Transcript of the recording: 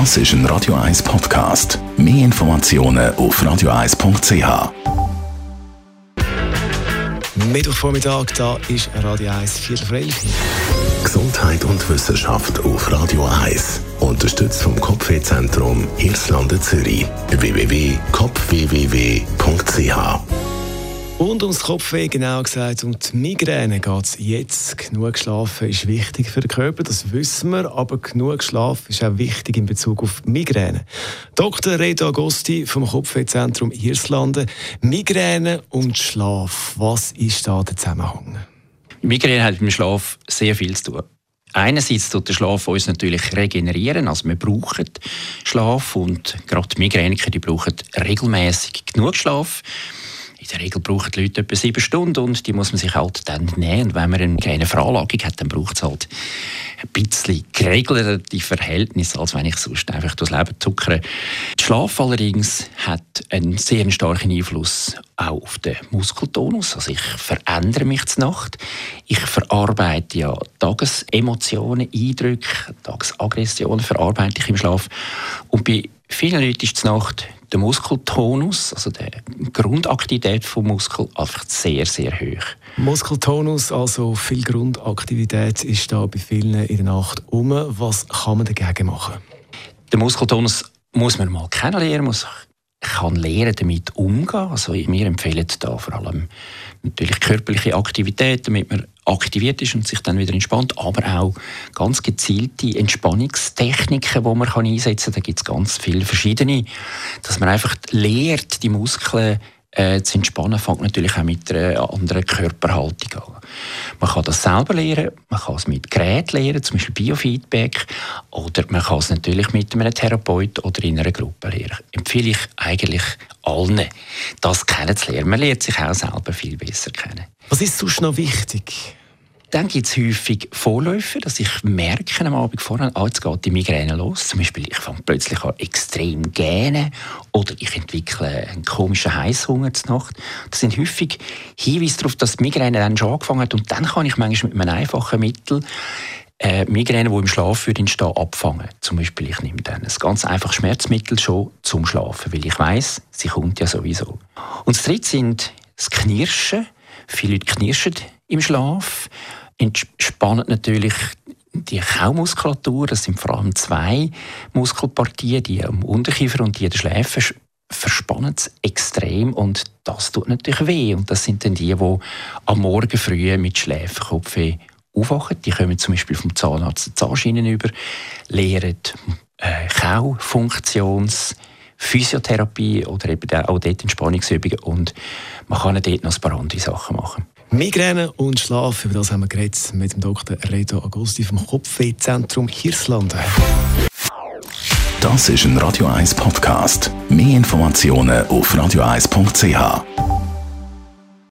Das ist ein Radio 1 Podcast. Mehr Informationen auf radio1.ch. Mittwochvormittag, da ist Radio 1 Viertel elf. Gesundheit und Wissenschaft auf Radio 1. Unterstützt vom Kopfwehzentrum Irlande Zürich. www.kopfwww.ch Und ums Kopfweh, genau gesagt, um die Migräne geht es jetzt. Genug schlafen ist wichtig für den Körper, das wissen wir, aber genug Schlaf ist auch wichtig in Bezug auf Migräne. Dr. Reto Agosti vom Kopfwehzentrum Irlande. Migräne und Schlaf, was ist da der Zusammenhang? Migräne hat mit dem Schlaf sehr viel zu tun. Einerseits tut der Schlaf uns natürlich regenerieren, also wir brauchen Schlaf und gerade die Migräniker die brauchen regelmäßig genug Schlaf. In der Regel brauchen die Leute etwa sieben Stunden und die muss man sich halt dann nehmen. Und wenn man eine kleine Veranlagung hat, dann braucht es halt ein bisschen geregelte Verhältnisse, als wenn ich sonst einfach das Leben zuckere. Der Schlaf allerdings hat einen sehr starken Einfluss auch auf den Muskeltonus. Also ich verändere mich zur Nacht. Ich verarbeite ja Tagesemotionen, Eindrücke, Tagesaggressionen verarbeite ich im Schlaf. Und bei vielen Leuten ist die Nacht der Muskeltonus, also die Grundaktivität des Muskel, einfach sehr, sehr hoch. Muskeltonus, also viel Grundaktivität, ist da bei vielen in der Nacht um. Was kann man dagegen machen? Der Muskeltonus muss man mal kennenlernen, muss kann lernen, damit umgehen. Also wir empfehlen da vor allem natürlich körperliche Aktivität, damit man aktiviert ist und sich dann wieder entspannt, aber auch ganz gezielte Entspannungstechniken, die man einsetzen kann. Da gibt es ganz viele verschiedene, dass man einfach lehrt, die Muskeln äh, zu entspannen, fängt natürlich auch mit einer anderen Körperhaltung an. Man kann das selber lernen, man kann es mit Geräten lernen, zum Beispiel Biofeedback, oder man kann es natürlich mit einem Therapeut oder in einer Gruppe lernen. Empfehle ich eigentlich allen, das kennenzulernen. Man lernt sich auch selber viel besser kennen. Was ist sonst noch wichtig? Dann gibt es häufig Vorläufe, dass ich merke am Abend vorher, ah, jetzt geht die Migräne los. Zum Beispiel, ich fange plötzlich an extrem gähnen oder ich entwickle einen komischen Heißhunger zur Nacht. Das sind häufig Hinweise darauf, dass die Migräne dann schon angefangen hat und dann kann ich manchmal mit einem einfachen Mittel äh, Migräne, die im Schlaf entstehen, abfangen. Zum Beispiel, ich nehme dann ein ganz einfaches Schmerzmittel schon zum Schlafen, weil ich weiß, sie kommt ja sowieso. Und das dritte sind das Knirschen. Viele Leute knirschen im Schlaf entspannt natürlich die Kaumuskulatur, das sind vor allem zwei Muskelpartien, die am Unterkiefer und die der Schläfe verspannen es extrem und das tut natürlich weh. Und das sind dann die, die am Morgen früh mit Schläferkopfweh aufwachen. Die kommen zum Beispiel vom Zahnarzt die Zahnschienen über, lehren äh, Kaufunktions- Physiotherapie oder eben auch dort Entspannungsübungen und man kann dort noch ein paar andere Sachen machen. Migräne und Schlaf, über das haben wir geredet mit dem Dr. Reto Agosti vom Kopfwehzentrum Hirslanden. Das ist ein Radio 1 Podcast. Mehr Informationen auf radio1.ch.